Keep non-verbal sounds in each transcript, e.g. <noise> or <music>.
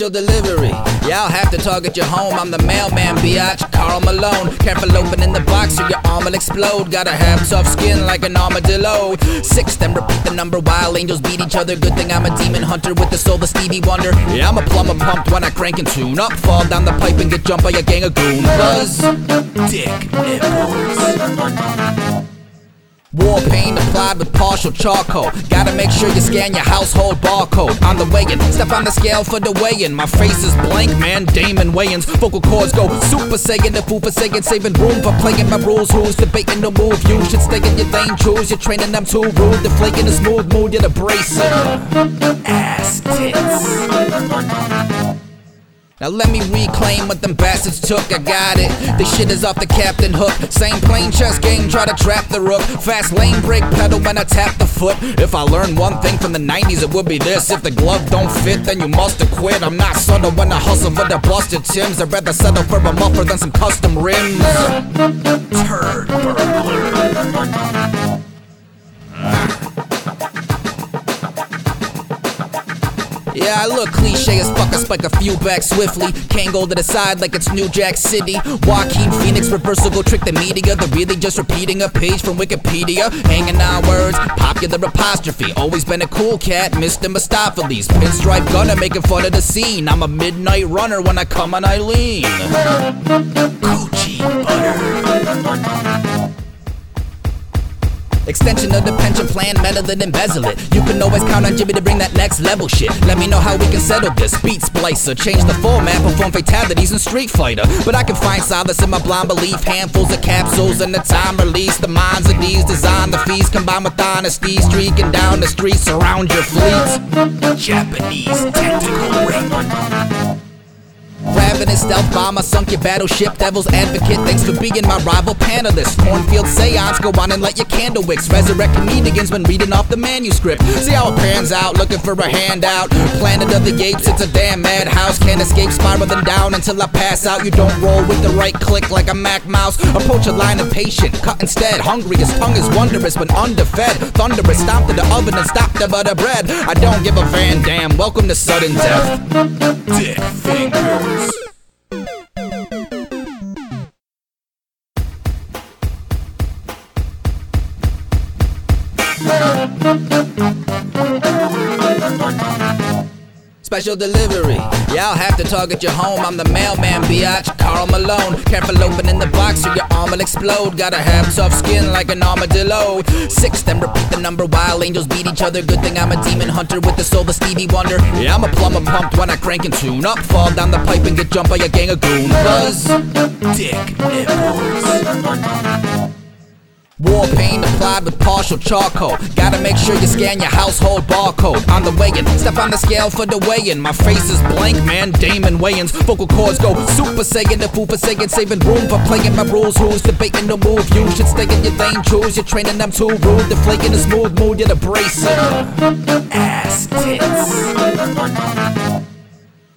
Special delivery. Yeah, I'll have to target your home. I'm the mailman, biatch. Carl Malone. Careful opening the box or your arm will explode. Gotta have tough skin like an armadillo. Six, then repeat the number while angels beat each other. Good thing I'm a demon hunter with the soul of Stevie Wonder. Yeah, I'm a plumber pumped when I crank and tune up. Fall down the pipe and get jumped by a gang of goons. Dick, nipples. War paint applied with partial charcoal. Gotta make sure you scan your household barcode. On the weigh-in, step on the scale for the weigh-in. My face is blank, man. Damon Wayans. Vocal cords go super saiyan, the fool for saying, saving room for playing my rules. Who's debating the move? You should stay in your lane. Choose. You're training them too rude. Flaking a smooth mood. You're the bracer. Ass tits. Now let me reclaim what them bastards took. I got it. This shit is off the captain hook. Same plain chess game, try to trap the rook. Fast lane break pedal when I tap the foot. If I learned one thing from the 90s, it would be this. If the glove don't fit, then you must have quit. I'm not subtle when I hustle for the busted Tims. I'd rather settle for a muffler than some custom rims. Turd burglar. Yeah, I look cliche as fuck. I spike a few back swiftly. Can't go to the side like it's New Jack City. Joaquin Phoenix reversal go trick the media. They're really just repeating a page from Wikipedia. Hanging on words, popular apostrophe. Always been a cool cat, Mr. Mistopheles. Pinstripe gunner making fun of the scene. I'm a midnight runner when I come on Eileen. Coochie butter. Extension of the pension plan, better than embezzle it. You can always count on Jimmy to bring that next level shit. Let me know how we can settle this. Beat splicer, change the format, perform fatalities in Street Fighter. But I can find solace in my blind belief. Handfuls of capsules and the time release. The minds of these design the fees combined with honesty. Streaking down the streets around your fleets. Japanese tentacle rape. Ravenous stealth bomber sunk your battleship. Devil's advocate, thanks for being my rival panelist. Cornfield seance, go on and light your candle wicks. Resurrect comedians when reading off the manuscript. See how it pans out, looking for a handout. Planet of the apes, it's a damn madhouse. Can't escape spiraling down until I pass out. You don't roll with the right click like a Mac mouse. Approach a line of impatient, cut instead. Hungry, his tongue is wondrous when underfed. Thunderous, stomp to the oven and stop the butter bread. I don't give a Van Dam. Welcome to sudden death. Dick News. Special delivery. Yeah, I'll have to target your home. I'm the mailman, biatch. Carl Malone. Careful opening the box or your arm will explode. Gotta have tough skin like an armadillo. Six, then repeat the number while angels beat each other. Good thing I'm a demon hunter with the soul of Stevie Wonder. Yeah, I'm a plumber pumped when I crank and tune up. Fall down the pipe and get jumped by a gang of goons. Dick, nipples. War paint applied with partial charcoal. Gotta make sure you scan your household barcode. On the weigh-in, step on the scale for the weigh-in. My face is blank, man. Damon Wayans. Vocal cords go super saiyan, the fool for saying, saving room for playing my rules. Who's debating the move? You should stay in your lane. Choose. You're training them too rude. They're flaking a smooth mood. You're the bracer. Ass tits.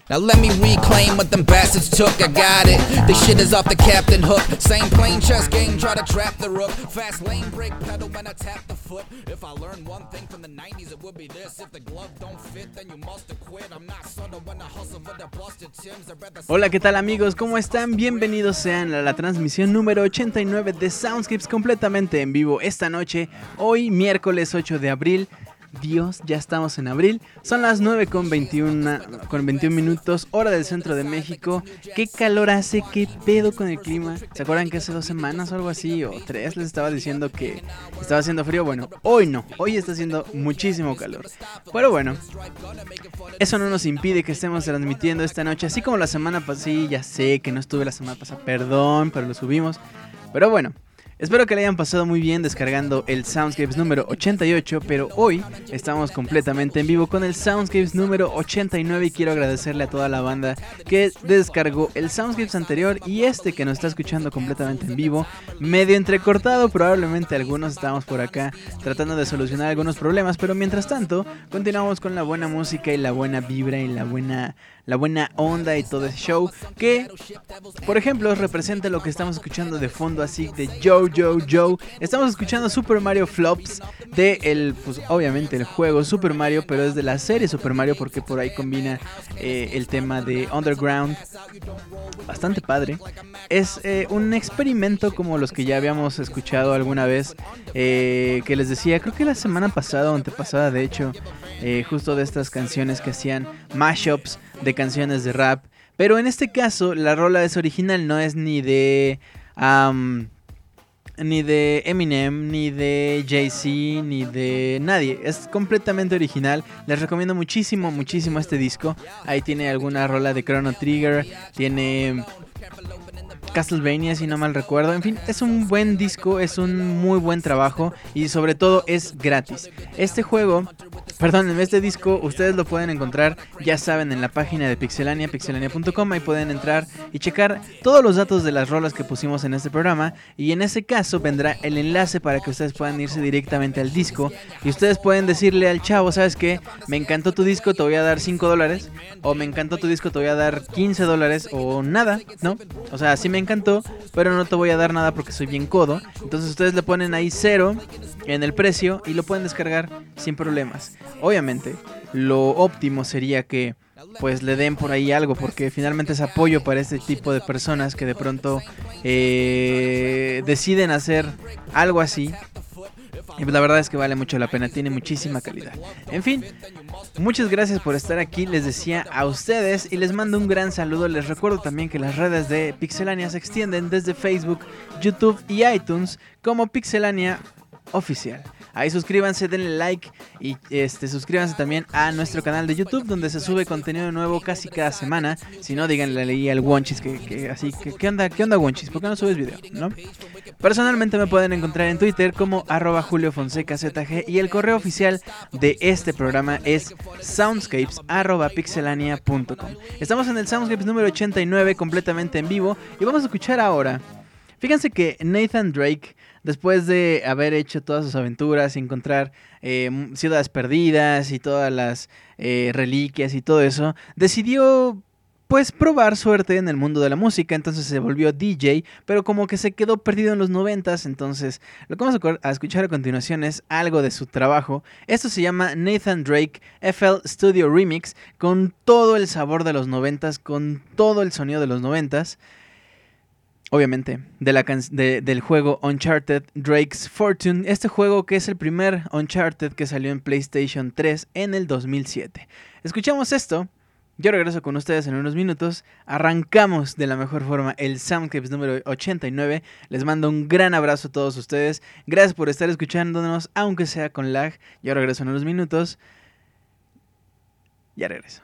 Now let me reclaim what them bastards took. I got it. This shit is off the captain hook. Same plain chess game, try to trap the rook. Fast lane break pedal when I tap the foot. If I learned one thing from the 90s, it would be this. If the glove don't fit, then you must have quit. I'm not subtle when I hustle with the busted Tims. Hola, ¿qué tal amigos? ¿Cómo están? Bienvenidos sean a la transmisión número 89 de Soundscapes completamente en vivo esta noche, hoy miércoles 8 de abril. Dios, ya estamos en abril. Son las 9 con 21, con 21 minutos, hora del centro de México. ¿Qué calor hace? ¿Qué pedo con el clima? ¿Se acuerdan que hace dos semanas o algo así? O tres les estaba diciendo que estaba haciendo frío. Bueno, hoy no. Hoy está haciendo muchísimo calor. Pero bueno, eso no nos impide que estemos transmitiendo esta noche. Así como la semana pasada. Sí, ya sé que no estuve la semana pasada. Perdón, pero lo subimos. Pero bueno. Espero que le hayan pasado muy bien descargando el Soundscapes número 88, pero hoy estamos completamente en vivo con el Soundscapes número 89 y quiero agradecerle a toda la banda que descargó el Soundscapes anterior y este que nos está escuchando completamente en vivo, medio entrecortado, probablemente algunos estamos por acá tratando de solucionar algunos problemas, pero mientras tanto continuamos con la buena música y la buena vibra y la buena la buena onda y todo ese show que, por ejemplo, representa lo que estamos escuchando de fondo así de Joe Joe Joe. Estamos escuchando Super Mario Flops de el, pues obviamente el juego Super Mario, pero es de la serie Super Mario porque por ahí combina eh, el tema de Underground. Bastante padre. Es eh, un experimento como los que ya habíamos escuchado alguna vez, eh, que les decía, creo que la semana pasada o antepasada, de hecho, justo de estas canciones que hacían mashups de canciones de rap. Pero en este caso, la rola es original, no es ni de. ni de Eminem, ni de Jay-Z, ni de nadie. Es completamente original. Les recomiendo muchísimo, muchísimo este disco. Ahí tiene alguna rola de Chrono Trigger. Tiene Castlevania, si no mal recuerdo. En fin, es un buen disco, es un muy buen trabajo y sobre todo es gratis. Este juego Perdón, en este disco ustedes lo pueden encontrar, ya saben, en la página de Pixelania, pixelania.com. Ahí pueden entrar y checar todos los datos de las rolas que pusimos en este programa. Y en ese caso vendrá el enlace para que ustedes puedan irse directamente al disco. Y ustedes pueden decirle al chavo, ¿sabes qué? Me encantó tu disco, te voy a dar 5 dólares. O me encantó tu disco, te voy a dar 15 dólares. O nada, ¿no? O sea, sí me encantó, pero no te voy a dar nada porque soy bien codo. Entonces ustedes le ponen ahí cero en el precio y lo pueden descargar sin problemas. Obviamente, lo óptimo sería que pues le den por ahí algo porque finalmente es apoyo para este tipo de personas que de pronto eh, deciden hacer algo así la verdad es que vale mucho la pena, tiene muchísima calidad. En fin, muchas gracias por estar aquí, les decía a ustedes y les mando un gran saludo. Les recuerdo también que las redes de Pixelania se extienden desde Facebook, YouTube y iTunes como Pixelania oficial. Ahí suscríbanse, denle like y este suscríbanse también a nuestro canal de YouTube donde se sube contenido nuevo casi cada semana. Si no, díganle leí al Wonchis que, así que ¿qué onda? ¿Qué onda Wonchis? ¿Por qué no subes video? ¿No? Personalmente me pueden encontrar en Twitter como arroba Julio Fonseca ZG y el correo oficial de este programa es soundscapes Estamos en el Soundscapes número 89 completamente en vivo y vamos a escuchar ahora. Fíjense que Nathan Drake después de haber hecho todas sus aventuras encontrar eh, ciudades perdidas y todas las eh, reliquias y todo eso, decidió pues probar suerte en el mundo de la música, entonces se volvió DJ, pero como que se quedó perdido en los noventas, entonces lo que vamos a escuchar a continuación es algo de su trabajo. Esto se llama Nathan Drake FL Studio Remix, con todo el sabor de los noventas, con todo el sonido de los noventas. Obviamente, de la del juego Uncharted Drake's Fortune, este juego que es el primer Uncharted que salió en PlayStation 3 en el 2007. Escuchamos esto, yo regreso con ustedes en unos minutos. Arrancamos de la mejor forma el Soundclips número 89. Les mando un gran abrazo a todos ustedes. Gracias por estar escuchándonos, aunque sea con lag. Yo regreso en unos minutos. Ya regreso.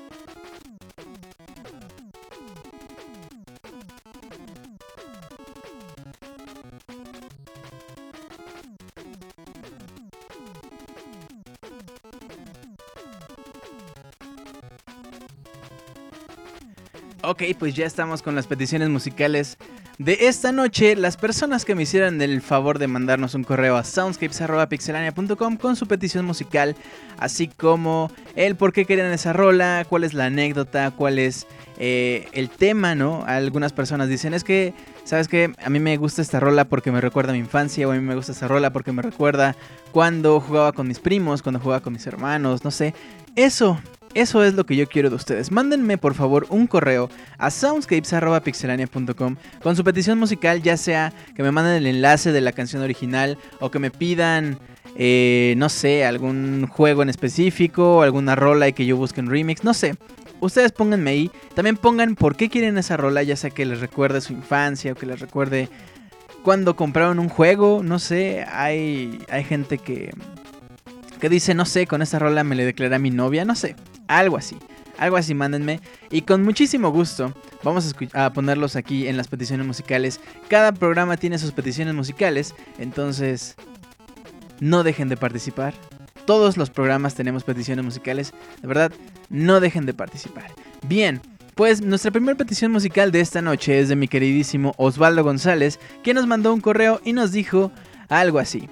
Ok, pues ya estamos con las peticiones musicales de esta noche. Las personas que me hicieran el favor de mandarnos un correo a soundscapes.pixelania.com con su petición musical, así como el por qué querían esa rola, cuál es la anécdota, cuál es eh, el tema, ¿no? Algunas personas dicen, es que, ¿sabes qué? A mí me gusta esta rola porque me recuerda a mi infancia, o a mí me gusta esta rola porque me recuerda cuando jugaba con mis primos, cuando jugaba con mis hermanos, no sé. Eso, eso es lo que yo quiero de ustedes. Mándenme por favor un correo a soundscapes.pixelania.com con su petición musical, ya sea que me manden el enlace de la canción original o que me pidan, eh, no sé, algún juego en específico, alguna rola y que yo busque un remix, no sé. Ustedes pónganme ahí. También pongan por qué quieren esa rola, ya sea que les recuerde su infancia o que les recuerde cuando compraron un juego, no sé. Hay, hay gente que, que dice, no sé, con esa rola me le declaré a mi novia, no sé. Algo así. Algo así, mándenme. Y con muchísimo gusto vamos a, a, ponerlos aquí en las peticiones musicales. Cada programa tiene sus peticiones musicales. Entonces, no dejen de participar. Todos los programas tenemos peticiones musicales. De verdad, no dejen de participar. Bien. Pues nuestra primera petición musical de esta noche es de mi queridísimo Osvaldo González, quien nos mandó un correo y nos dijo algo así.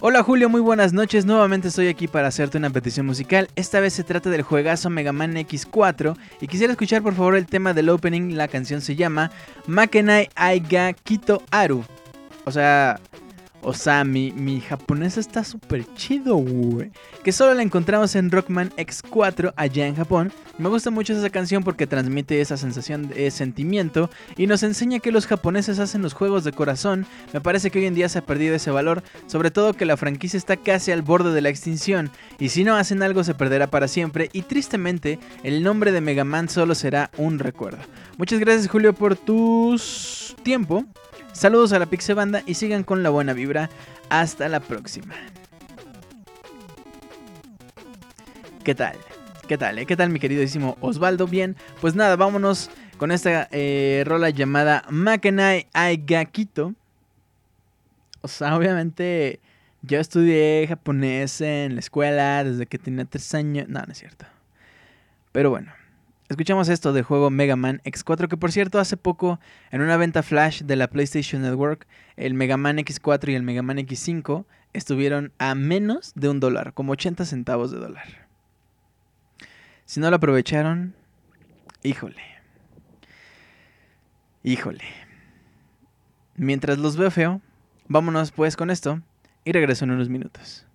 Hola Julio, muy buenas noches. Nuevamente estoy aquí para hacerte una petición musical. Esta vez se trata del juegazo Mega Man X4 y quisiera escuchar por favor el tema del opening. La canción se llama Makenai Aiga Kito Aru. O sea, o sea, mi, mi japonés está súper chido, güey. Que solo la encontramos en Rockman X4 allá en Japón. Me gusta mucho esa canción porque transmite esa sensación de sentimiento y nos enseña que los japoneses hacen los juegos de corazón. Me parece que hoy en día se ha perdido ese valor, sobre todo que la franquicia está casi al borde de la extinción. Y si no hacen algo se perderá para siempre y tristemente el nombre de Mega Man solo será un recuerdo. Muchas gracias Julio por tu tiempo. Saludos a la Pixe Banda y sigan con la buena vibra. Hasta la próxima. ¿Qué tal? ¿Qué tal? Eh? ¿Qué tal mi queridísimo Osvaldo? Bien, pues nada, vámonos con esta eh, rola llamada Makenai Aigakito. O sea, obviamente yo estudié japonés en la escuela desde que tenía tres años. No, no es cierto. Pero bueno. Escuchamos esto del juego Mega Man X4, que por cierto hace poco en una venta flash de la PlayStation Network, el Mega Man X4 y el Mega Man X5 estuvieron a menos de un dólar, como 80 centavos de dólar. Si no lo aprovecharon, híjole. Híjole. Mientras los veo feo, vámonos pues con esto y regreso en unos minutos.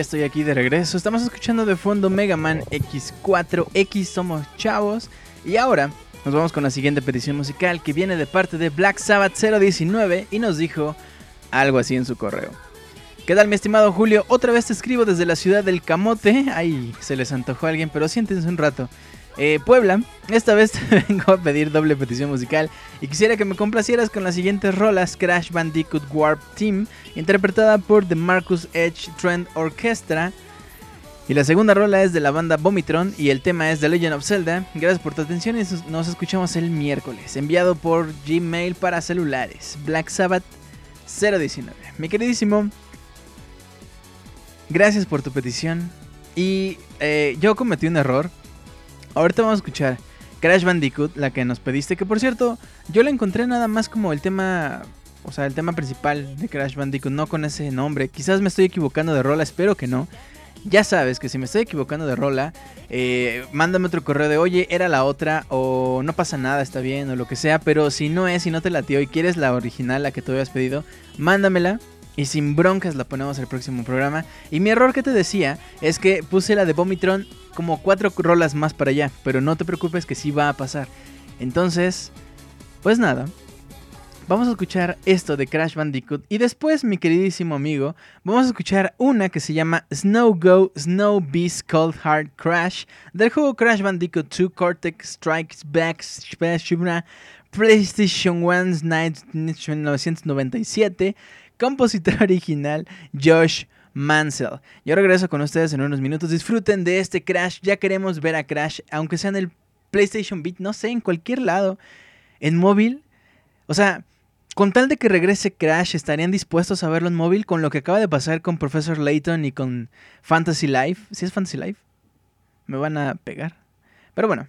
Ya estoy aquí de regreso. Estamos escuchando de fondo Mega Man X4X, somos chavos. Y ahora nos vamos con la siguiente petición musical que viene de parte de Black Sabbath 019 y nos dijo algo así en su correo. ¿Qué tal mi estimado Julio? Otra vez te escribo desde la ciudad del Camote. Ay, se les antojó a alguien, pero siéntense un rato. Eh, Puebla, esta vez <laughs> te vengo a pedir doble petición musical y quisiera que me complacieras con las siguientes rolas Crash Bandicoot Warp Team, interpretada por The Marcus Edge Trend Orchestra. Y la segunda rola es de la banda Vomitron y el tema es The Legend of Zelda. Gracias por tu atención y nos escuchamos el miércoles. Enviado por Gmail para celulares. Black Sabbath 019. Mi queridísimo, gracias por tu petición. Y eh, yo cometí un error Ahorita vamos a escuchar Crash Bandicoot, la que nos pediste, que por cierto, yo la encontré nada más como el tema, o sea, el tema principal de Crash Bandicoot, no con ese nombre. Quizás me estoy equivocando de rola, espero que no. Ya sabes que si me estoy equivocando de rola, eh, mándame otro correo de oye, era la otra, o no pasa nada, está bien, o lo que sea. Pero si no es, si no te latió y quieres la original, la que te habías pedido, mándamela y sin broncas la ponemos el próximo programa. Y mi error que te decía es que puse la de Vomitron como cuatro rolas más para allá, pero no te preocupes que sí va a pasar. Entonces, pues nada. Vamos a escuchar esto de Crash Bandicoot y después, mi queridísimo amigo, vamos a escuchar una que se llama Snow Go Snow Beast Cold Hard Crash del juego Crash Bandicoot 2 Cortex Strikes Back PlayStation 1 Night 1997 compositor <laughs> original Josh Mansell. Yo regreso con ustedes en unos minutos. Disfruten de este Crash. Ya queremos ver a Crash, aunque sea en el PlayStation Beat, no sé, en cualquier lado. En móvil. O sea, con tal de que regrese Crash, ¿estarían dispuestos a verlo en móvil con lo que acaba de pasar con Professor Layton y con Fantasy Life? ¿Sí es Fantasy Life? Me van a pegar. Pero bueno,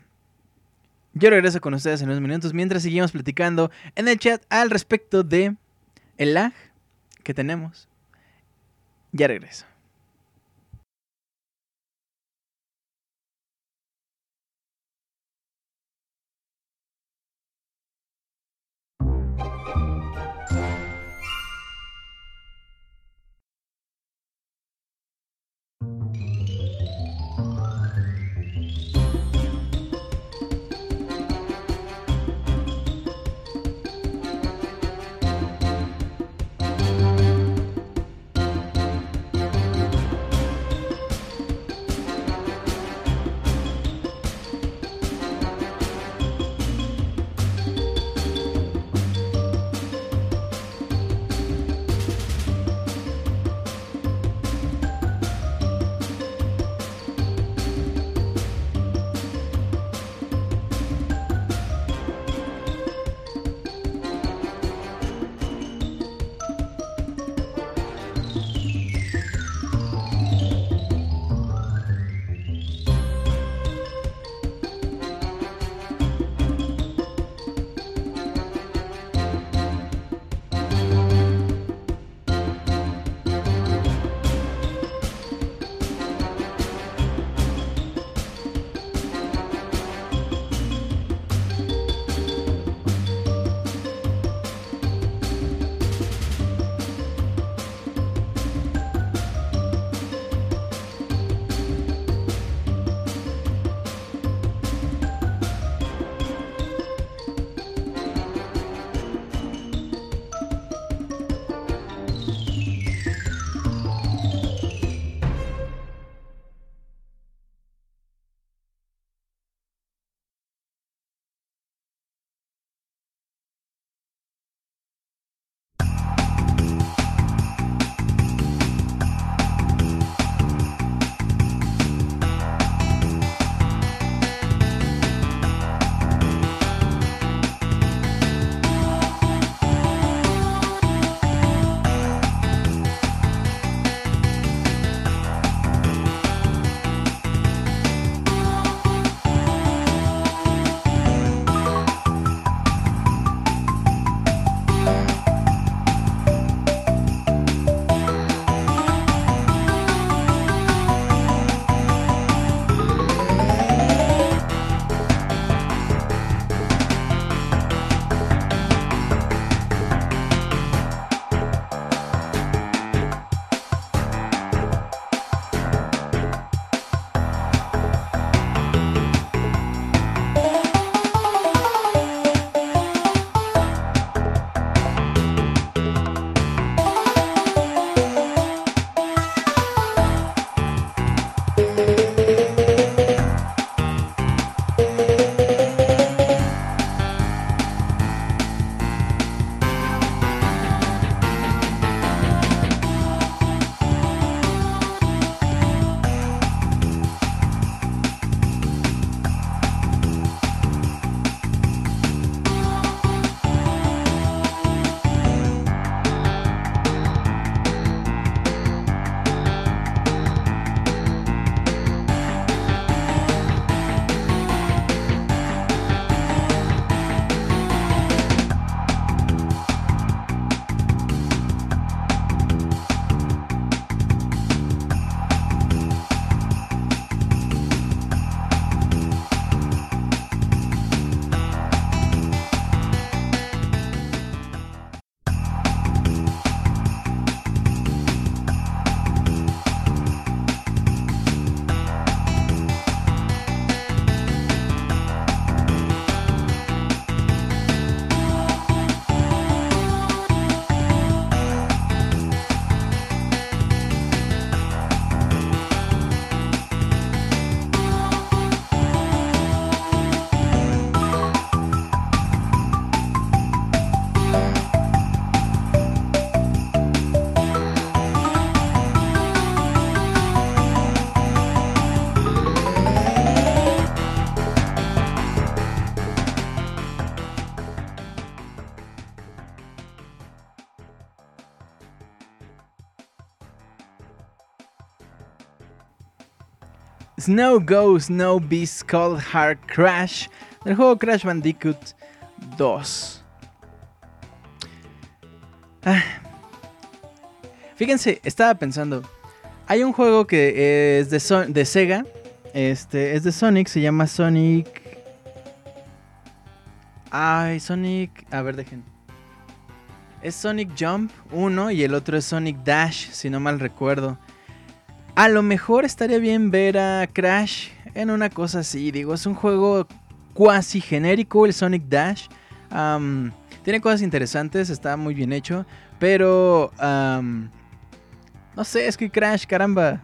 yo regreso con ustedes en unos minutos mientras seguimos platicando en el chat al respecto de el lag que tenemos. Ya regreso. Snow Go Snow Beast Cold Hard Crash del juego Crash Bandicoot 2. Ah. Fíjense, estaba pensando. Hay un juego que es de, de Sega. Este es de Sonic, se llama Sonic. Ay, Sonic. A ver, dejen. Es Sonic Jump 1 y el otro es Sonic Dash, si no mal recuerdo. A lo mejor estaría bien ver a Crash en una cosa así. Digo, es un juego cuasi genérico, el Sonic Dash. tiene cosas interesantes, está muy bien hecho. Pero... no sé, es que Crash, caramba.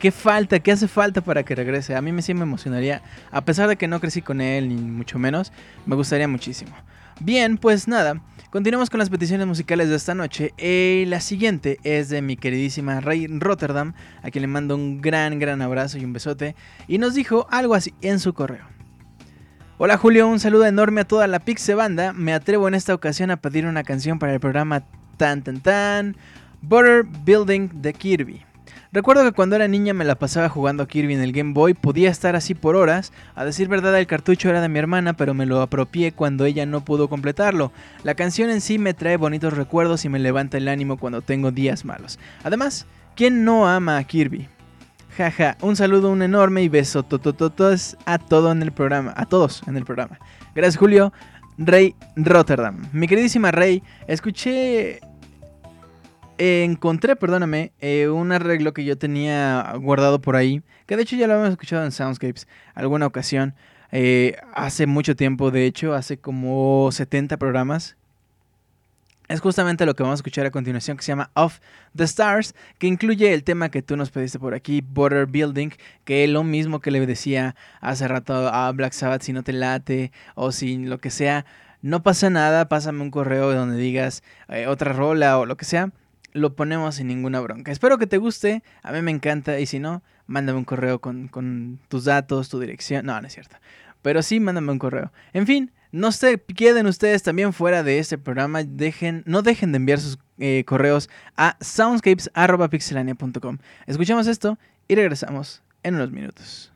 ¿Qué falta? ¿Qué hace falta para que regrese? A mí me sí me emocionaría. A pesar de que no crecí con él, ni mucho menos, me gustaría muchísimo. Bien, pues nada. Continuamos con las peticiones musicales de esta noche. Y la siguiente es de mi queridísima Ray Rotterdam, a quien le mando un gran, gran abrazo y un besote. Y nos dijo algo así en su correo. Hola Julio, un saludo enorme a toda la Pixe Banda. Me atrevo en esta ocasión a pedir una canción para el programa Tan Tan Tan, Border Building de Kirby. Recuerdo que cuando era niña me la pasaba jugando a Kirby en el Game Boy, podía estar así por horas. A decir verdad, el cartucho era de mi hermana, pero me lo apropié cuando ella no pudo completarlo. La canción en sí me trae bonitos recuerdos y me levanta el ánimo cuando tengo días malos. Además, ¿quién no ama a Kirby? Jaja, un saludo, un enorme y beso a todo en el programa, a todos en el programa. Gracias Julio, Rey Rotterdam. Mi queridísima Rey, escuché encontré, perdóname, eh, un arreglo que yo tenía guardado por ahí, que de hecho ya lo habíamos escuchado en Soundscapes alguna ocasión, eh, hace mucho tiempo, de hecho, hace como 70 programas. Es justamente lo que vamos a escuchar a continuación, que se llama Off the Stars, que incluye el tema que tú nos pediste por aquí, Border Building, que es lo mismo que le decía hace rato a Black Sabbath, si no te late o si lo que sea, no pasa nada, pásame un correo donde digas eh, otra rola o lo que sea lo ponemos sin ninguna bronca. Espero que te guste, a mí me encanta y si no, mándame un correo con, tus datos, tu dirección. No, no es cierto. Pero sí, mándame un correo. En fin, no se queden ustedes también fuera de este programa. Dejen, no dejen de enviar sus eh, correos a soundscapes.pixelania.com. Escuchamos esto y regresamos en unos minutos.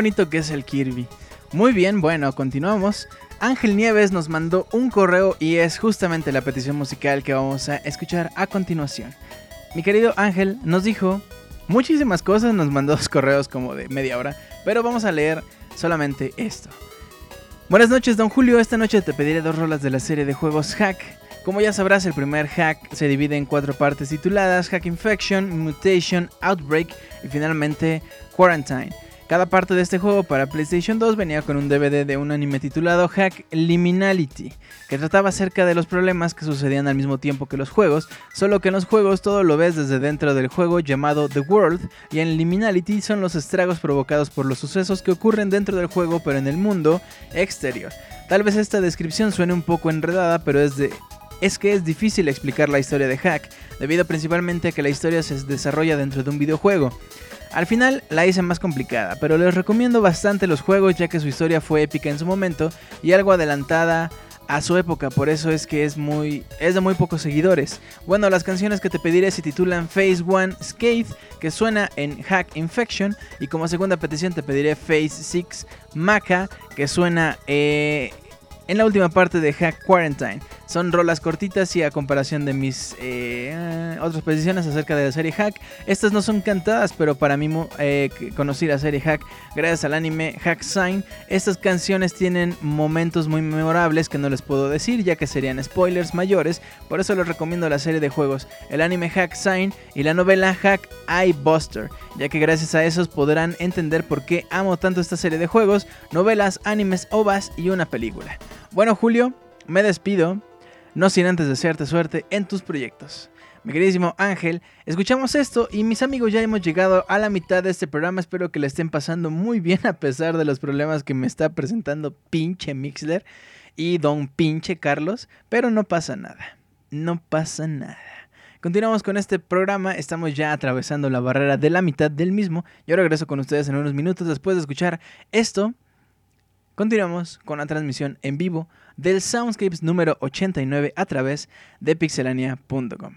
Bonito que es el Kirby. Muy bien, bueno, continuamos. Ángel Nieves nos mandó un correo y es justamente la petición musical que vamos a escuchar a continuación. Mi querido Ángel nos dijo muchísimas cosas, nos mandó <laughs> dos correos como de media hora, pero vamos a leer solamente esto. Buenas noches, don Julio. Esta noche te pediré dos rolas de la serie de juegos Hack. Como ya sabrás, el primer hack se divide en cuatro partes tituladas Hack Infection, Mutation, Outbreak y finalmente Quarantine. Cada parte de este juego para PlayStation 2 venía con un DVD de un anime titulado Hack Liminality, que trataba acerca de los problemas que sucedían al mismo tiempo que los juegos, solo que en los juegos todo lo ves desde dentro del juego llamado The World, y en Liminality son los estragos provocados por los sucesos que ocurren dentro del juego pero en el mundo exterior. Tal vez esta descripción suene un poco enredada, pero es de es que es difícil explicar la historia de Hack, debido principalmente a que la historia se desarrolla dentro de un videojuego. Al final la hice más complicada, pero les recomiendo bastante los juegos ya que su historia fue épica en su momento y algo adelantada a su época, por eso es que es muy es de muy pocos seguidores. Bueno, las canciones que te pediré se titulan Phase 1 Skate, que suena en Hack Infection, y como segunda petición te pediré Phase 6 Maca, que suena eh, en la última parte de Hack Quarantine. Son rolas cortitas y a comparación de mis eh, otras posiciones acerca de la serie Hack, estas no son cantadas, pero para mí eh, conocí la serie Hack gracias al anime Hack Sign. Estas canciones tienen momentos muy memorables que no les puedo decir ya que serían spoilers mayores, por eso les recomiendo la serie de juegos, el anime Hack Sign y la novela Hack Eye Buster, ya que gracias a esos podrán entender por qué amo tanto esta serie de juegos, novelas, animes, ovas y una película. Bueno Julio, me despido no sin antes desearte suerte en tus proyectos. Mi queridísimo Ángel, escuchamos esto y mis amigos ya hemos llegado a la mitad de este programa. Espero que le estén pasando muy bien a pesar de los problemas que me está presentando pinche Mixler y don pinche Carlos. Pero no pasa nada, no pasa nada. Continuamos con este programa, estamos ya atravesando la barrera de la mitad del mismo. Yo regreso con ustedes en unos minutos después de escuchar esto. Continuamos con la transmisión en vivo del Soundscapes número 89 a través de pixelania.com.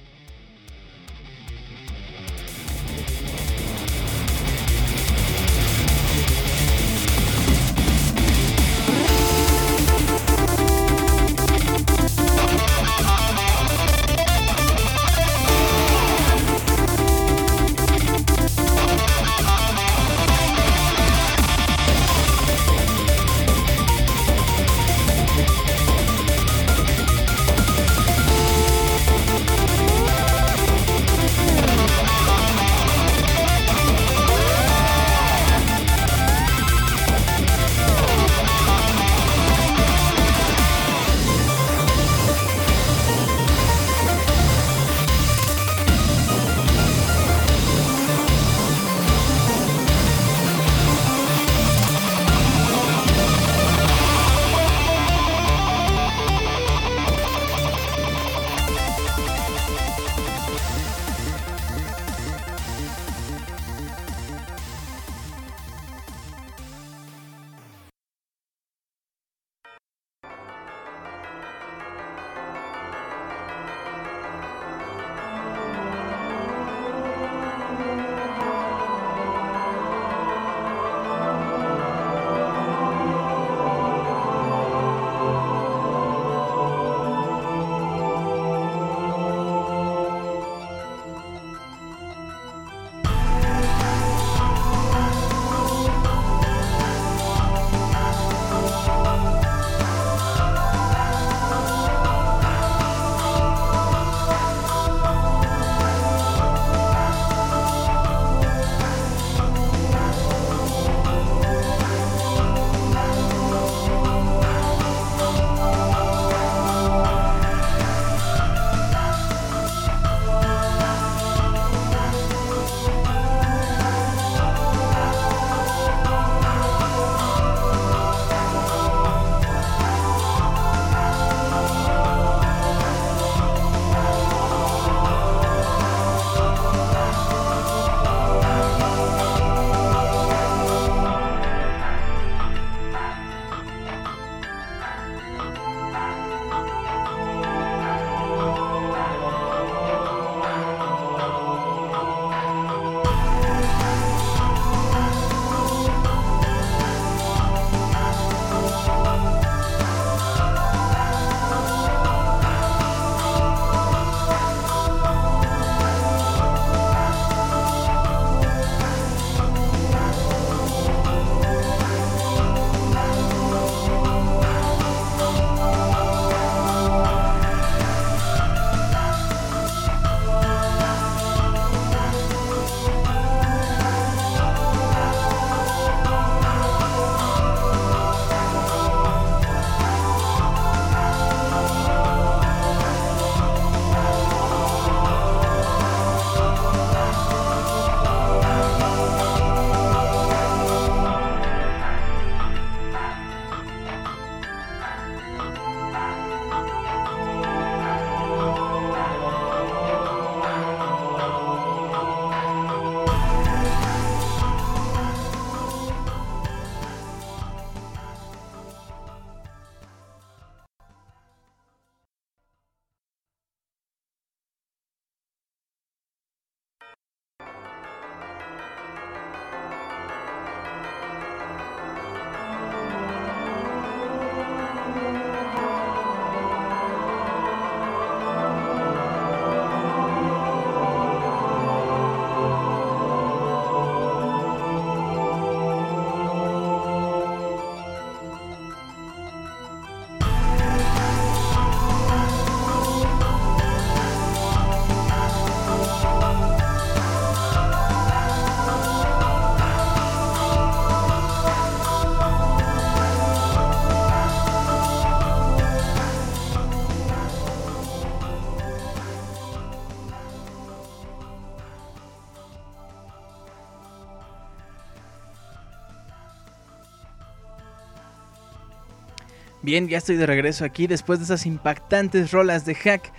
Bien, ya estoy de regreso aquí después de esas impactantes rolas de hack.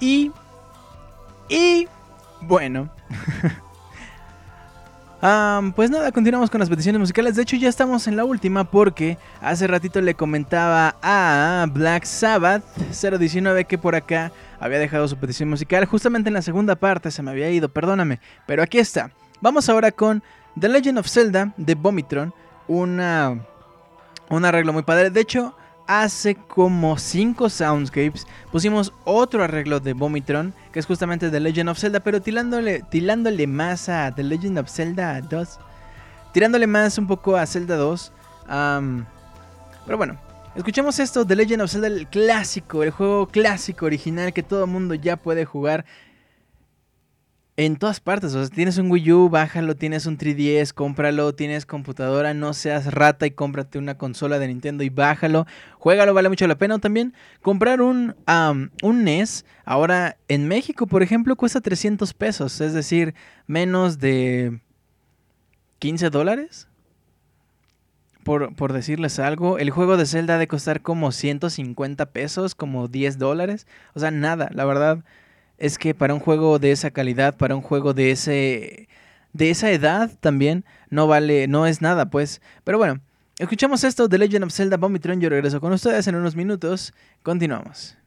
Y... Y... Bueno. <laughs> pues nada, continuamos con las peticiones musicales. De hecho, ya estamos en la última porque hace ratito le comentaba a Black Sabbath 019 que por acá había dejado su petición musical. Justamente en la segunda parte se me había ido, perdóname. Pero aquí está. Vamos ahora con The Legend of Zelda de Vomitron. Una, un arreglo muy padre. De hecho, hace como 5 soundscapes pusimos otro arreglo de Vomitron, que es justamente The Legend of Zelda, pero tirándole, tirándole más a The Legend of Zelda 2. Tirándole más un poco a Zelda 2. pero bueno, escuchemos esto, The Legend of Zelda, el clásico, el juego clásico original que todo mundo ya puede jugar en todas partes. O sea, tienes un Wii U, bájalo, tienes un 3DS, cómpralo, tienes computadora, no seas rata y cómprate una consola de Nintendo y bájalo. Juégalo, vale mucho la pena. también comprar un, un NES, ahora en México, por ejemplo, cuesta 300 pesos, es decir, menos de 15 dólares. Por, por, decirles algo, el juego de Zelda ha de costar como 150 pesos, como 10 dólares. O sea, nada, la verdad es que para un juego de esa calidad, para un juego de ese de esa edad también no vale, no es nada, pues. Pero bueno, escuchamos esto de Legend of Zelda Vomitron. Yo regreso con ustedes en unos minutos. Continuamos.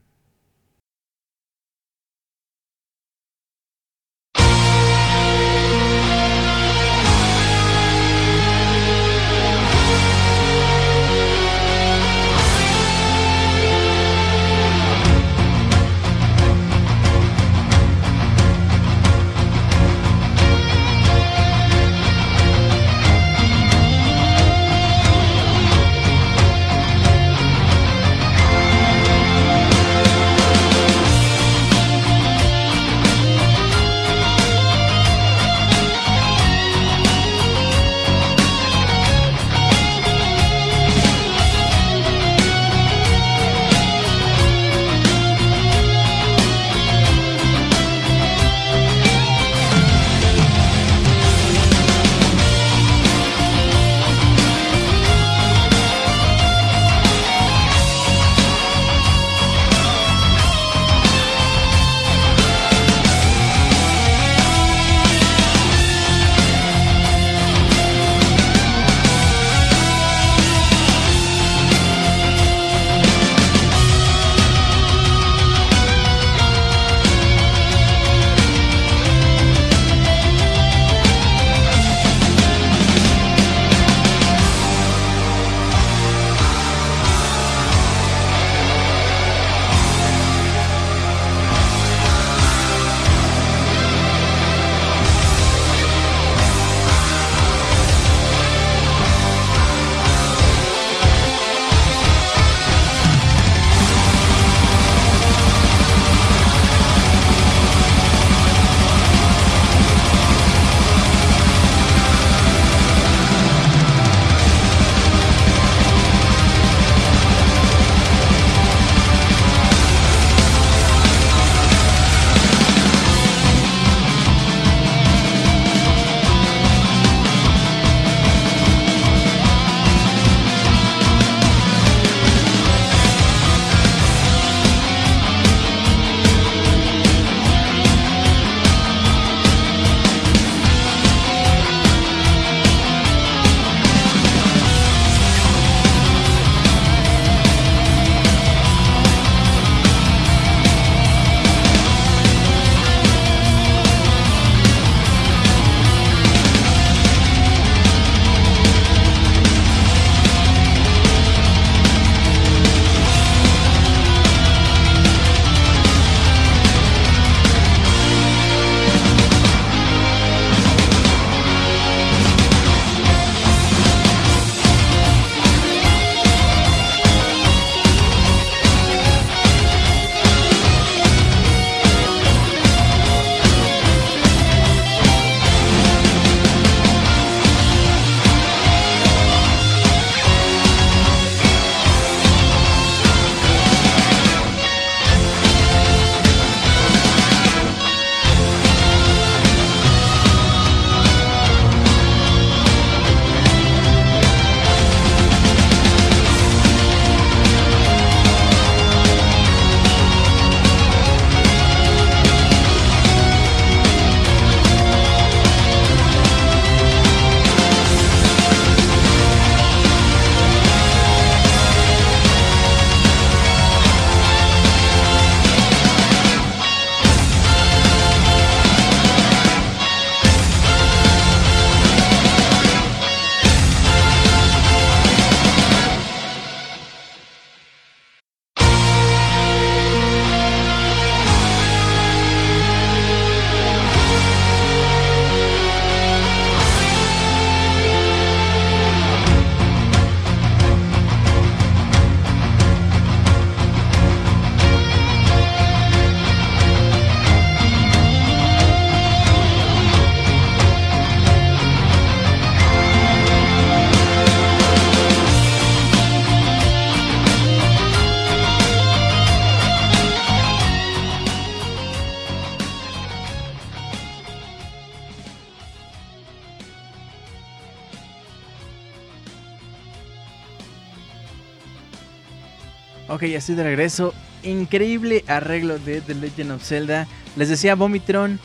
Ya estoy de regreso. Increíble arreglo de The Legend of Zelda. Les decía Vomitron.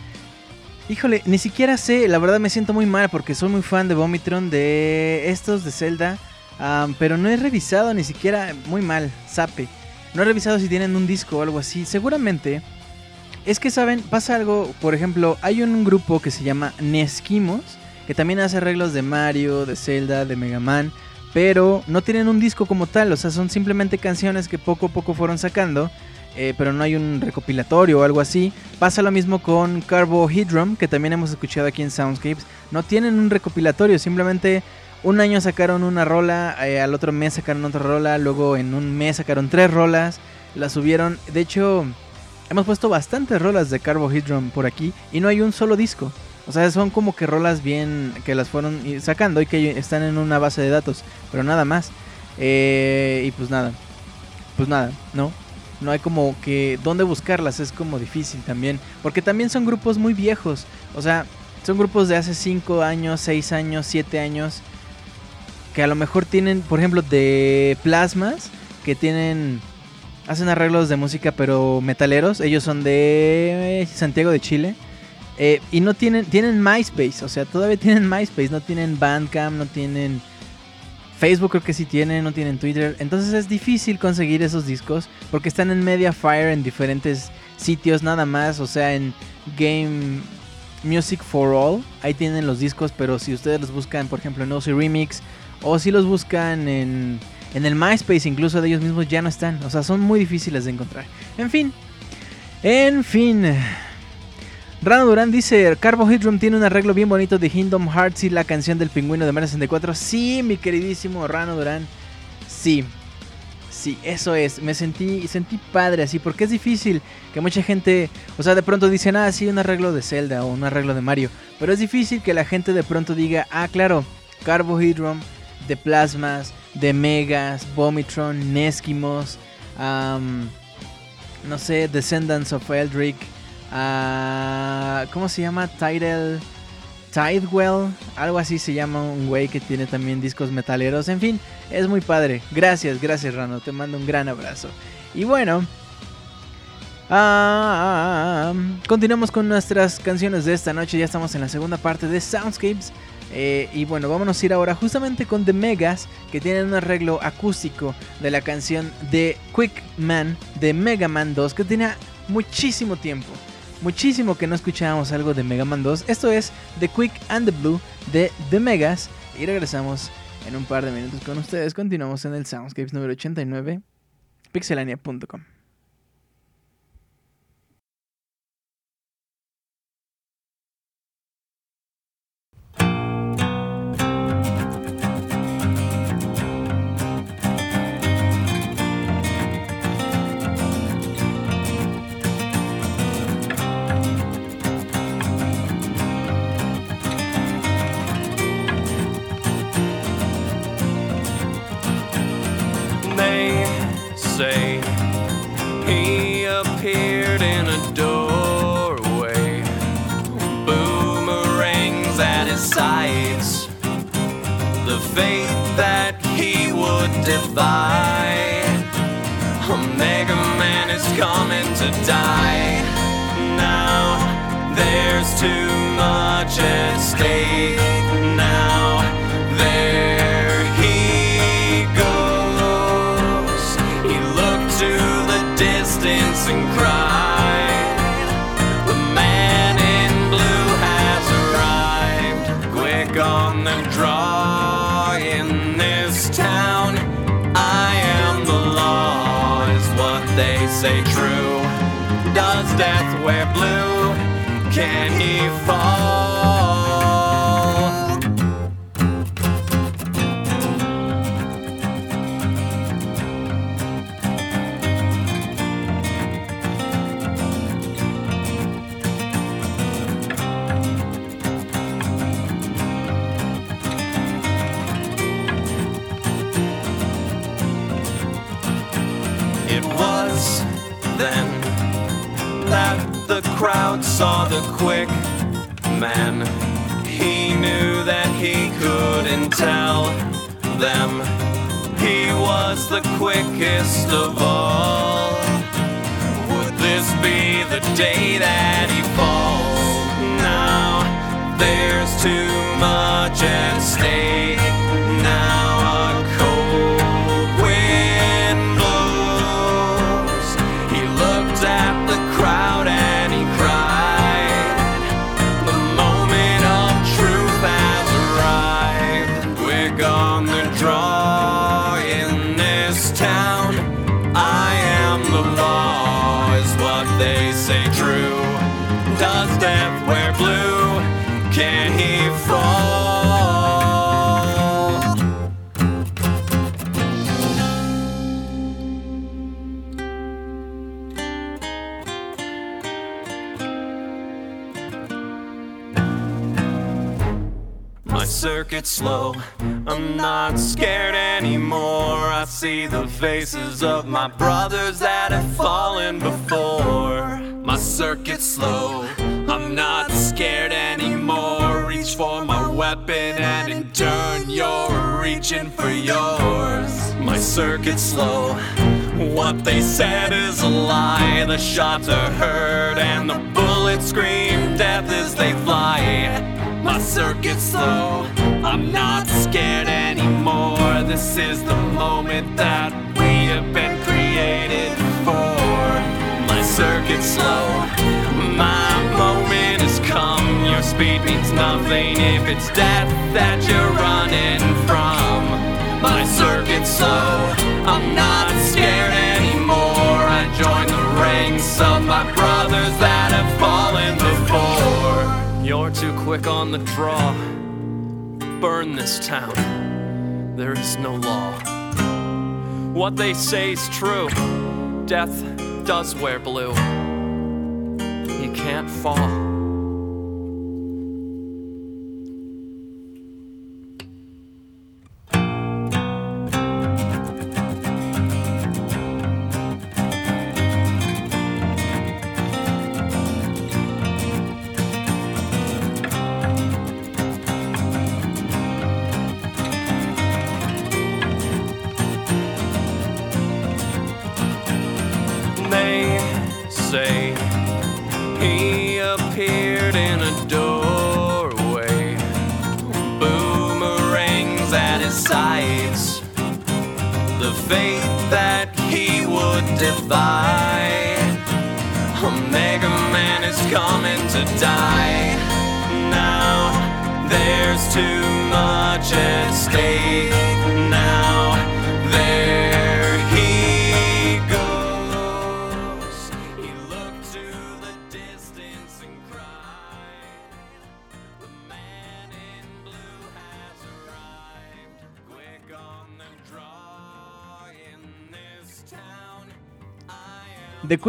Híjole, ni siquiera sé, la verdad me siento muy mal porque soy muy fan de Vomitron, de estos de Zelda. pero no he revisado ni siquiera, muy mal, sape. No he revisado si tienen un disco o algo así. Seguramente. Es que saben, pasa algo, por ejemplo, hay un grupo que se llama Nesquimos, que también hace arreglos de Mario, de Zelda, de Mega Man pero no tienen un disco como tal, o sea, son simplemente canciones que poco a poco fueron sacando, eh, pero no hay un recopilatorio o algo así. Pasa lo mismo con Carbohydrum, que también hemos escuchado aquí en Soundscapes, no tienen un recopilatorio, simplemente un año sacaron una rola, eh, al otro mes sacaron otra rola, luego en un mes sacaron tres rolas, las subieron, de hecho... Hemos puesto bastantes rolas de Carbohydrum por aquí y no hay un solo disco. O sea, son como que rolas bien que las fueron sacando y que están en una base de datos, pero nada más. Eh, y pues nada, pues nada, ¿no? No hay como que dónde buscarlas, es como difícil también. Porque también son grupos muy viejos. O sea, son grupos de hace 5 años, 6 años, 7 años. Que a lo mejor tienen, por ejemplo, de plasmas. Que tienen... Hacen arreglos de música pero metaleros. Ellos son de Santiago de Chile. Eh, y no tienen, tienen MySpace, o sea, todavía tienen MySpace, no tienen Bandcamp, no tienen Facebook, creo que sí tienen, no tienen Twitter. Entonces es difícil conseguir esos discos porque están en Mediafire en diferentes sitios nada más, o sea, en Game Music for All, ahí tienen los discos, pero si ustedes los buscan, por ejemplo, en OC Remix, o si los buscan en, en el MySpace, incluso de ellos mismos ya no están, o sea, son muy difíciles de encontrar. En fin, en fin. Rano Durán dice, Carbohydrum tiene un arreglo bien bonito de Kingdom Hearts y la canción del pingüino de Mario 64. Sí, mi queridísimo Rano Durán. Sí. Sí, eso es. Me sentí, sentí padre así, porque es difícil que mucha gente, o sea, de pronto dicen, ah, sí, un arreglo de Zelda o un arreglo de Mario. Pero es difícil que la gente de pronto diga, ah, claro, Carbohydrum, de Plasmas, de Megas, Vomitron, Neskimos, no sé, Descendants of Eldrick. ¿Cómo se llama? Tidal. Tidewell, algo así se llama un güey que tiene también discos metaleros. En fin, es muy padre. Gracias, gracias Rano, te mando un gran abrazo. Y bueno, ah, continuamos con nuestras canciones de esta noche. Ya estamos en la segunda parte de Soundscapes. Eh, y bueno, vámonos a ir ahora justamente con The Megas, que tienen un arreglo acústico de la canción de Quick Man de Mega Man 2, que tenía muchísimo tiempo muchísimo que no escuchábamos algo de Mega Man 2. Esto es The Quick and the Blue de The Megas. Y regresamos en un par de minutos con ustedes. Continuamos en el Soundscapes número 89, pixelania.com. fate that he would defy. Omega Man is coming to die. Now there's too much at stake. Now say true? Does death wear blue? Can he fall? Crowd saw the quick man. He knew that he couldn't tell them he was the quickest of all. Would this be the day that he falls? Now there's too much at stake. Now slow. I'm not scared anymore. I see the faces of my brothers that have fallen before. My circuit's slow. I'm not scared anymore. Reach for my weapon and in turn you're reaching for yours. My circuit's slow. What they said is a lie. The shots are heard and the bullets scream death as they fly. My circuit's slow. I'm not scared anymore. This is the moment that we have been created for. My circuit's slow. My moment has come. Your speed means nothing if it's death that you're running from. My circuit's slow. I'm not scared anymore. I join the ranks of my brothers that have fallen before. You're too quick on the draw. Burn this town. There is no law. What they say is true. Death does wear blue. You can't fall.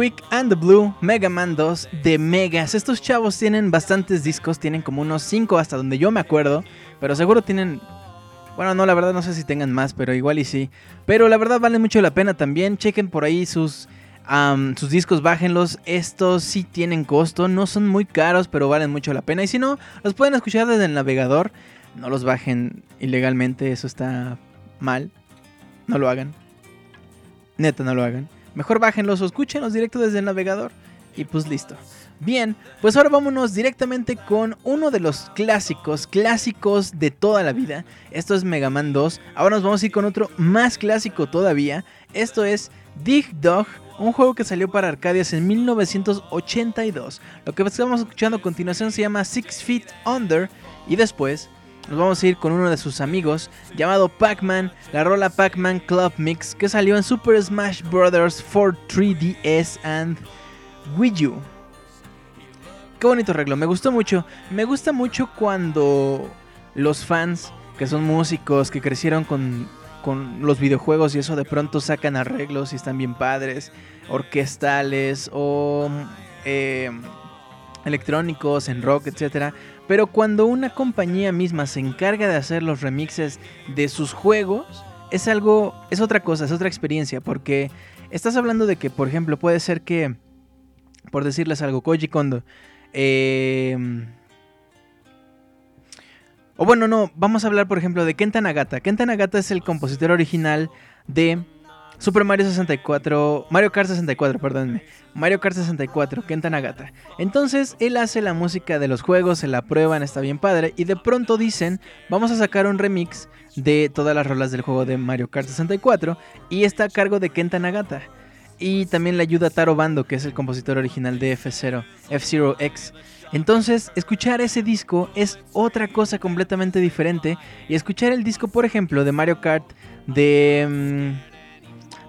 Quick and the Blue, Mega Man 2 de Megas. Estos chavos tienen bastantes discos, tienen como unos 5 hasta donde yo me acuerdo, pero seguro tienen... Bueno, no, la verdad no sé si tengan más, pero igual y sí. Pero la verdad vale mucho la pena también. Chequen por ahí sus, sus discos, bájenlos. Estos sí tienen costo, no son muy caros, pero valen mucho la pena. Y si no, los pueden escuchar desde el navegador. No los bajen ilegalmente, eso está mal. No lo hagan. Neta, no lo hagan. Mejor bájenlos o escúchenlos directo desde el navegador. Y pues listo. Bien, pues ahora vámonos directamente con uno de los clásicos, clásicos de toda la vida. Esto es Mega Man 2. Ahora nos vamos a ir con otro más clásico todavía. Esto es Dig Dog, un juego que salió para Arcadias en 1982. Lo que estamos escuchando a continuación se llama Six Feet Under. Y después nos vamos a ir con uno de sus amigos llamado Pac-Man, la rola Pac-Man Club Mix que salió en Super Smash Bros. for 3DS and Wii U. Qué bonito arreglo, me gustó mucho. Me gusta mucho cuando los fans que son músicos, que crecieron con, con los videojuegos y eso de pronto sacan arreglos y están bien padres, orquestales o eh, electrónicos en rock, etcétera. Pero cuando una compañía misma se encarga de hacer los remixes de sus juegos, es algo, es otra cosa, es otra experiencia, porque estás hablando de que, por ejemplo, puede ser que, por decirles algo, Koji Kondo, eh, O bueno, no, vamos a hablar por ejemplo de Kenta Nagata. Kenta Nagata es el compositor original de Super Mario 64, Mario Kart 64, perdónenme. Mario Kart 64, Kenta Nagata. Entonces él hace la música de los juegos, se la prueban, está bien padre. Y de pronto dicen, vamos a sacar un remix de todas las rolas del juego de Mario Kart 64. Y está a cargo de Kenta Nagata. Y también le ayuda Taro Bando, que es el compositor original de F0, F-Zero X. Entonces, escuchar ese disco es otra cosa completamente diferente. Y escuchar el disco, por ejemplo, de Mario Kart de, mm,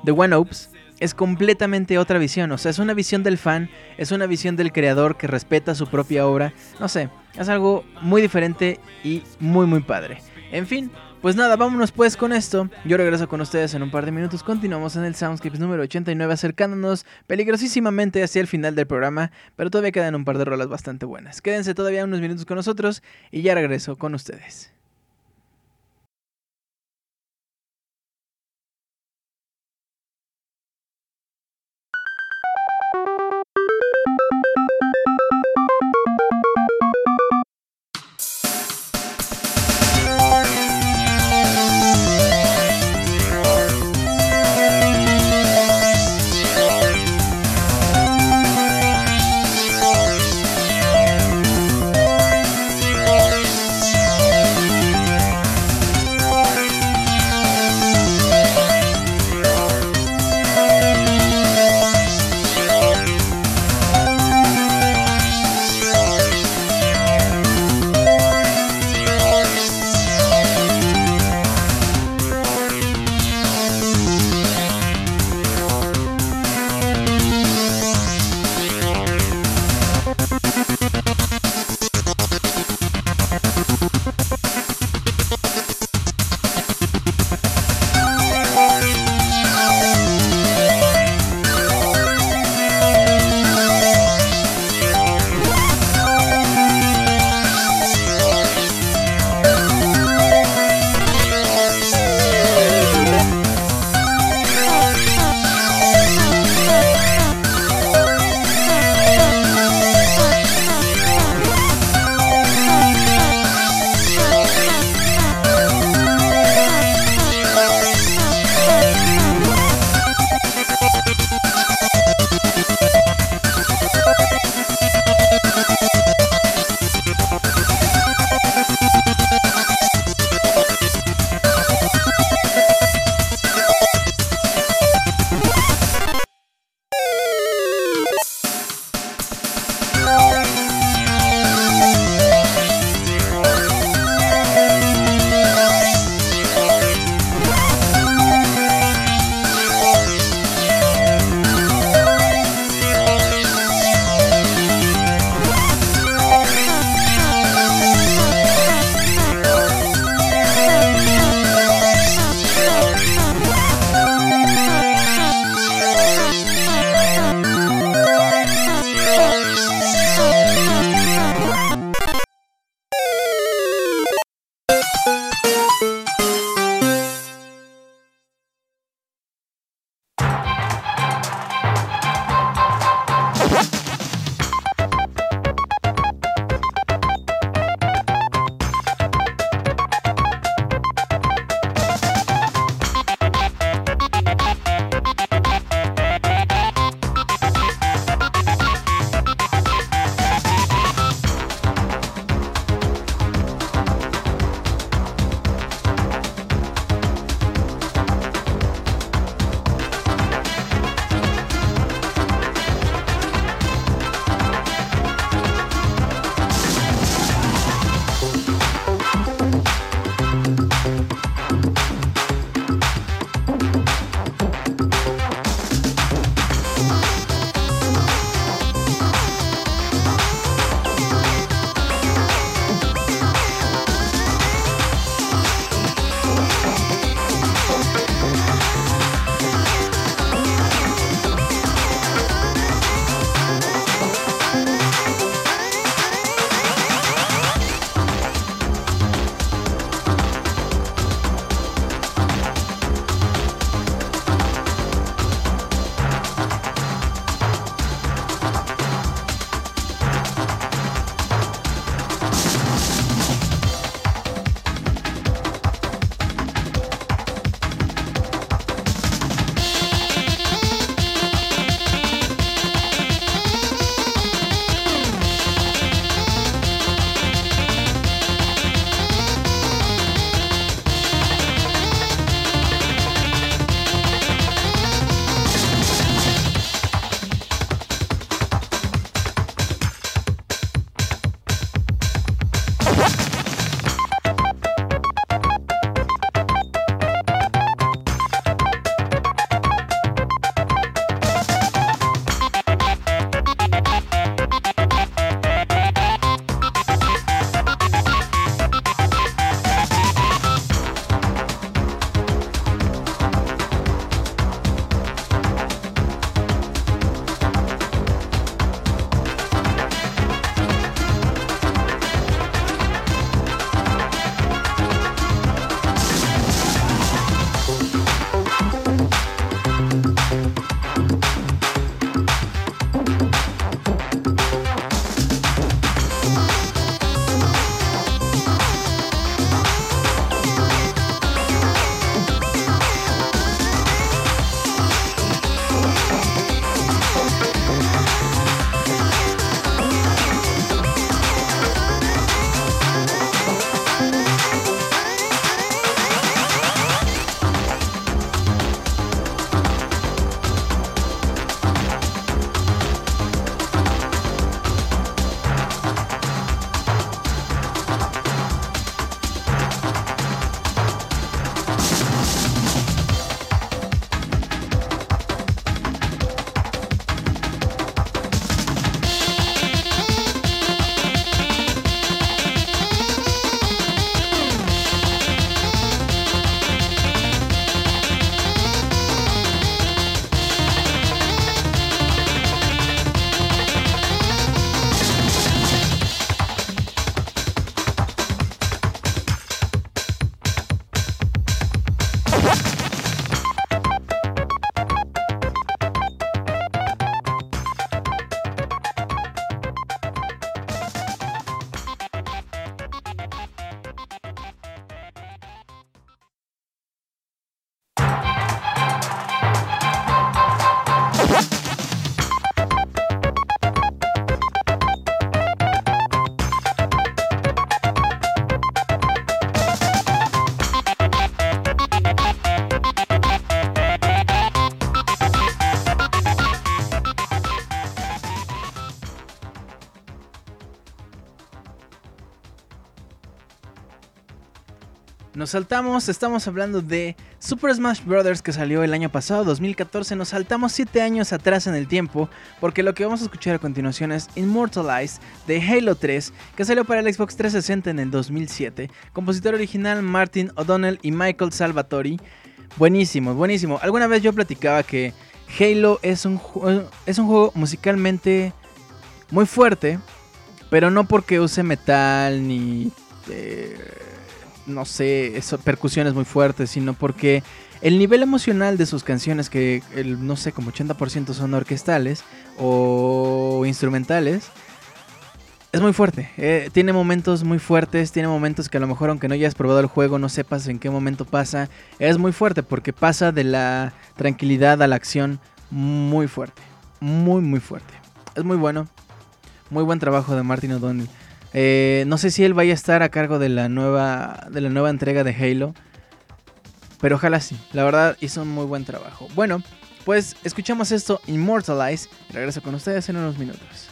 de One Ops es completamente otra visión. O sea, es una visión del fan, es una visión del creador que respeta su propia obra. No sé, es algo muy diferente y muy, muy padre. En fin, pues nada, vámonos pues con esto. Yo regreso con ustedes en un par de minutos. Continuamos en el Soundscapes número 89, acercándonos peligrosísimamente hacia el final del programa. Pero todavía quedan un par de rolas bastante buenas. Quédense todavía unos minutos con nosotros y ya regreso con ustedes. Saltamos, estamos hablando de Super Smash Bros. que salió el año pasado, 2014. Nos saltamos 7 años atrás en el tiempo, porque lo que vamos a escuchar a continuación es Immortalized de Halo 3, que salió para el Xbox 360 en el 2007. Compositor original Martin O'Donnell y Michael Salvatori. Buenísimo, buenísimo. Alguna vez yo platicaba que Halo es un, es un juego musicalmente muy fuerte, pero no porque use metal ni... Eh, no sé, eso, percusiones muy fuertes, sino porque el nivel emocional de sus canciones, que el, no sé, como 80% son orquestales o instrumentales, es muy fuerte. Eh, tiene momentos muy fuertes, tiene momentos que a lo mejor aunque no hayas probado el juego, no sepas en qué momento pasa. Es muy fuerte porque pasa de la tranquilidad a la acción muy fuerte. Muy, muy fuerte. Es muy bueno. Muy buen trabajo de Martin O'Donnell. Eh, no sé si él vaya a estar a cargo de la nueva, de la nueva entrega de Halo. Pero ojalá sí. La verdad hizo un muy buen trabajo. Bueno, pues escuchamos esto, Immortalize. Regreso con ustedes en unos minutos.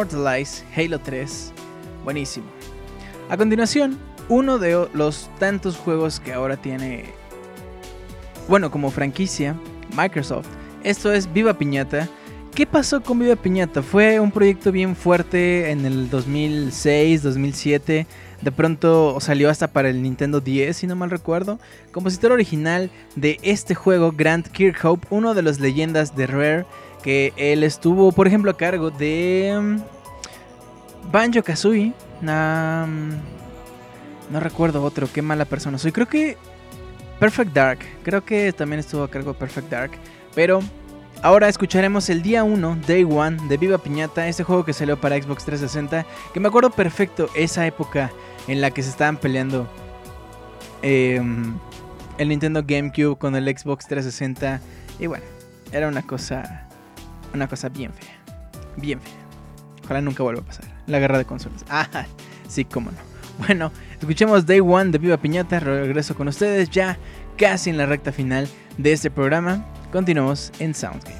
Immortalize Halo 3. Buenísimo. A continuación, uno de los tantos juegos que ahora tiene, bueno, como franquicia, Microsoft. Esto es Viva Piñata. ¿Qué pasó con Viva Piñata? Fue un proyecto bien fuerte en el 2006, 2007. De pronto salió hasta para el Nintendo 10, si no mal recuerdo. Compositor original de este juego, Grant Kirkhope, uno de las leyendas de Rare, que él estuvo, por ejemplo, a cargo de mm, Banjo Kazooie. no recuerdo otro, qué mala persona soy. Creo que Perfect Dark, creo que también estuvo a cargo de Perfect Dark. Pero ahora escucharemos el día 1, Day 1 de Viva Piñata, este juego que salió para Xbox 360, que me acuerdo perfecto esa época en la que se estaban peleando em, el Nintendo GameCube con el Xbox 360 y bueno, era una cosa una cosa bien fea, bien fea. Ojalá nunca vuelva a pasar. La guerra de consolas. <laughs> Ah, sí, cómo no. Bueno, escuchemos Day One de Viva Piñata. Regreso con ustedes ya casi en la recta final de este programa. Continuamos en Sound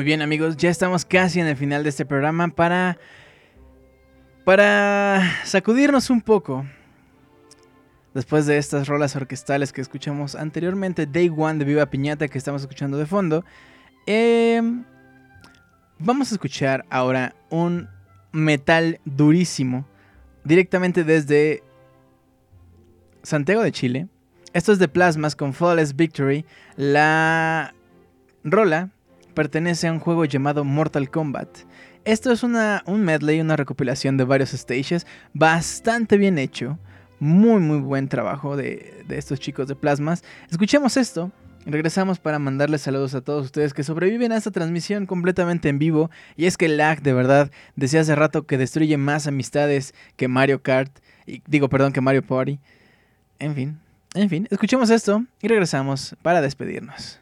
Muy bien amigos, ya estamos casi en el final de este programa para para sacudirnos un poco. Después de estas rolas orquestales que escuchamos anteriormente, Day One de Viva Piñata que estamos escuchando de fondo, em, vamos a escuchar ahora un metal durísimo directamente desde Santiago de Chile. Esto es de Plasmas con Flawless Victory. La rola pertenece a un juego llamado Mortal Kombat. Esto es una, un medley, una recopilación de varios stages, bastante bien hecho. Muy, muy buen trabajo de, de estos chicos de Plasmas. Escuchemos esto Regresamos para mandarles saludos a todos ustedes que sobreviven a esta transmisión completamente en vivo. Y es que el lag, de verdad, decía hace rato que destruye más amistades que Mario Kart. Y, digo, perdón, que Mario Party. En fin, en fin, escuchemos esto y regresamos para despedirnos.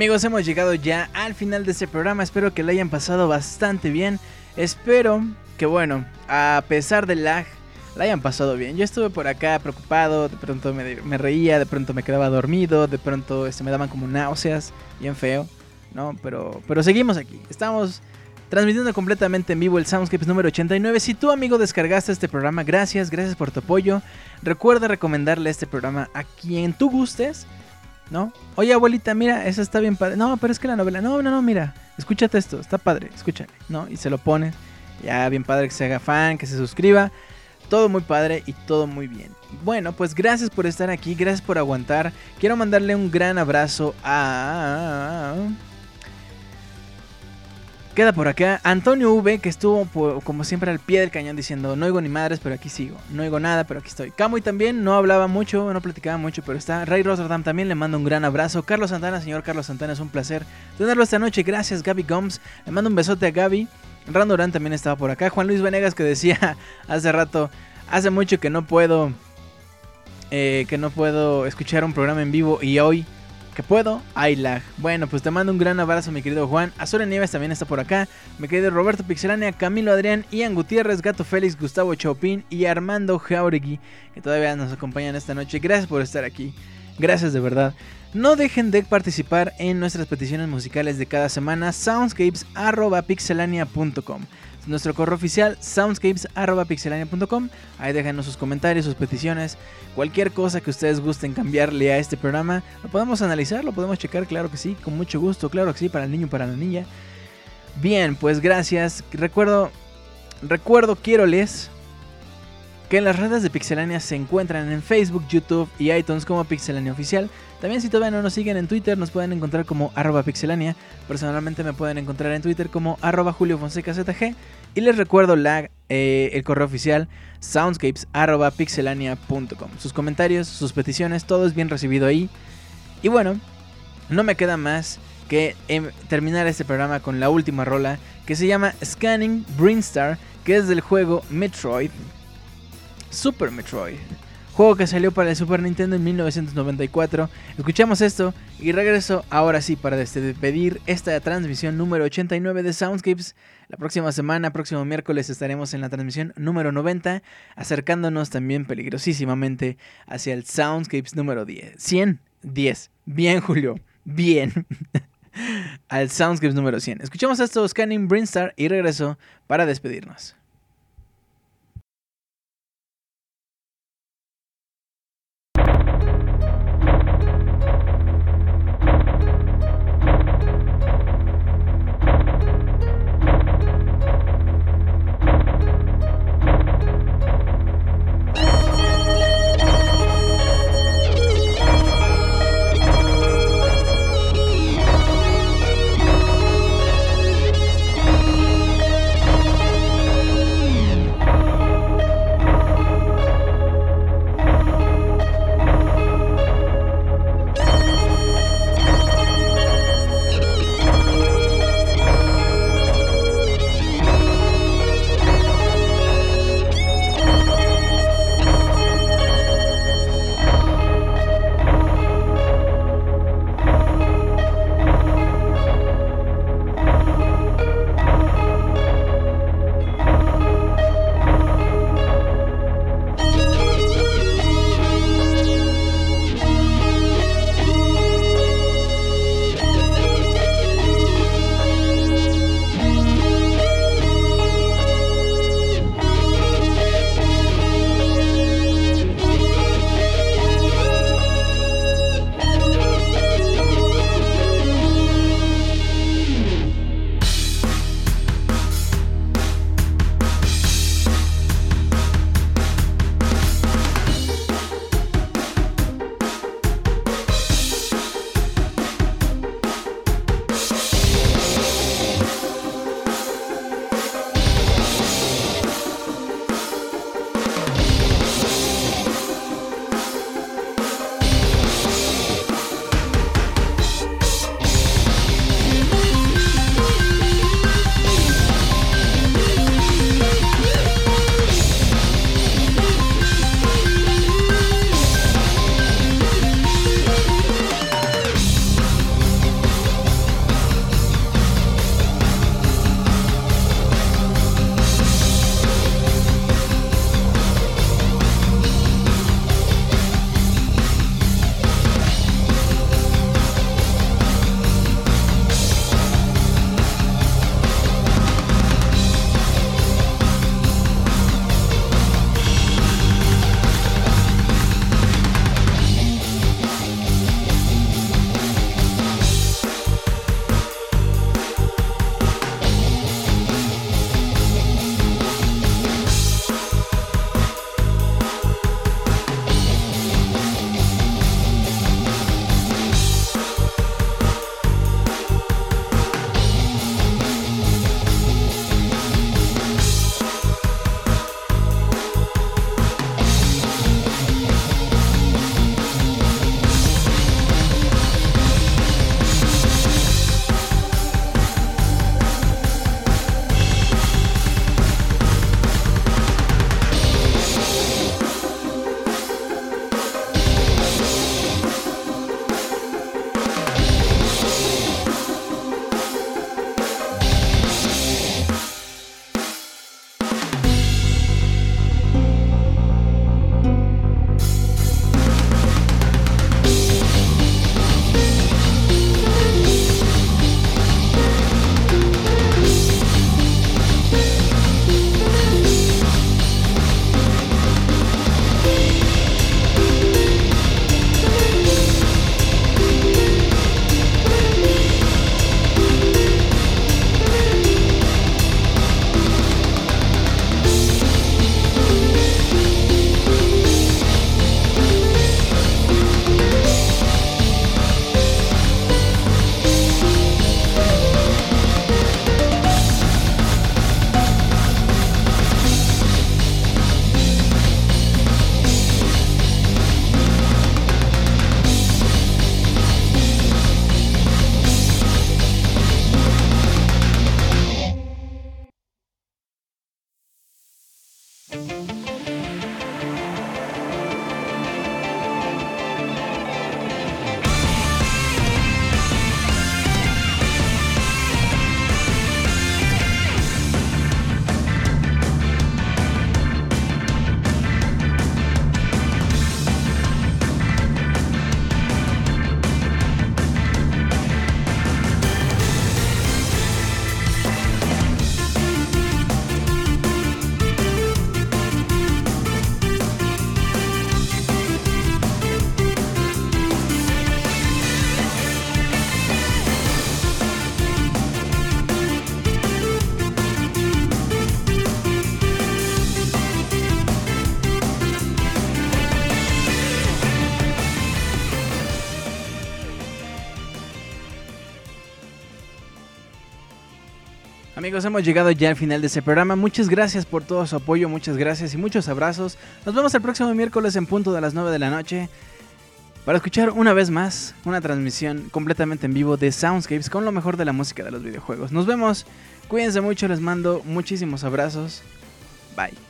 Amigos, hemos llegado ya al final de este programa. Espero que lo hayan pasado bastante bien. Espero que, bueno, a pesar del lag, la hayan pasado bien. Yo estuve por acá preocupado, de pronto me, reía, de pronto me quedaba dormido, de pronto este, me daban como náuseas, bien feo, ¿no? Pero, pero seguimos aquí. Estamos transmitiendo completamente en vivo el Soundscapes número 89. Si tú, amigo, descargaste este programa, gracias, gracias por tu apoyo. Recuerda recomendarle este programa a quien tú gustes. ¿No? Oye, abuelita, mira, esa está bien padre. No, pero es que la novela, no, no, no, mira, escúchate esto, está padre, escúchale, ¿no? Y se lo pones, ya bien padre que se haga fan, que se suscriba, todo muy padre y todo muy bien. Bueno, pues gracias por estar aquí, gracias por aguantar. Quiero mandarle un gran abrazo a... Queda por acá Antonio V, que estuvo como siempre al pie del cañón diciendo, no oigo ni madres, pero aquí sigo. No oigo nada, pero aquí estoy. Camuy también no hablaba mucho, no platicaba mucho, pero está. Ray Rotterdam también le mando un gran abrazo. Carlos Santana, señor Carlos Santana, es un placer tenerlo esta noche. Gracias, Gaby Gomes. Le mando un besote a Gaby. Randorán también estaba por acá. Juan Luis Venegas que decía <laughs> hace rato, hace mucho que no puedo... Eh, que no puedo escuchar un programa en vivo y hoy puedo, hay lag. Bueno, pues te mando un gran abrazo, mi querido Juan. Azora Nieves también está por acá. Me quedé Roberto Pixelania, Camilo Adrián, Ian Gutiérrez, Gato Félix, Gustavo Chopin y Armando Jauregui, que todavía nos acompañan esta noche. Gracias por estar aquí. Gracias de verdad. No dejen de participar en nuestras peticiones musicales de cada semana. soundscapes.pixelania.com nuestro correo oficial soundscapes.pixelania.com. Ahí déjanos sus comentarios, sus peticiones, cualquier cosa que ustedes gusten cambiarle a este programa. Lo podemos analizar, lo podemos checar, claro que sí, con mucho gusto, claro que sí, para el niño, para la niña. Bien, pues gracias. Recuerdo, recuerdo, quiero les que en las redes de Pixelania se encuentran en Facebook, YouTube y iTunes como Pixelania Oficial. También si todavía no nos siguen en Twitter nos pueden encontrar como arroba pixelania. Personalmente me pueden encontrar en Twitter como arroba Julio Fonseca ZG. Y les recuerdo la, eh, el correo oficial soundscapes.pixelania.com. Sus comentarios, sus peticiones, todo es bien recibido ahí. Y bueno, no me queda más que em, terminar este programa con la última rola que se llama Scanning Brinstar, que es del juego Metroid Super Metroid. Juego que salió para el Super Nintendo en 1994. Escuchamos esto y regreso ahora sí para despedir esta transmisión número 89 de Soundscapes. La próxima semana, próximo miércoles, estaremos en la transmisión número 90, acercándonos también peligrosísimamente hacia el Soundscapes número 10. 100, 10. Bien, Julio. Bien. <laughs> Al Soundscapes número 100. Escuchamos esto, Scanning Brinstar, y regreso para despedirnos. Hemos llegado ya al final de este programa. Muchas gracias por todo su apoyo, muchas gracias y muchos abrazos. Nos vemos el próximo miércoles en punto de las 9 de la noche para escuchar una vez más una transmisión completamente en vivo de Soundscapes con lo mejor de la música de los videojuegos. Nos vemos, cuídense mucho, les mando muchísimos abrazos. Bye.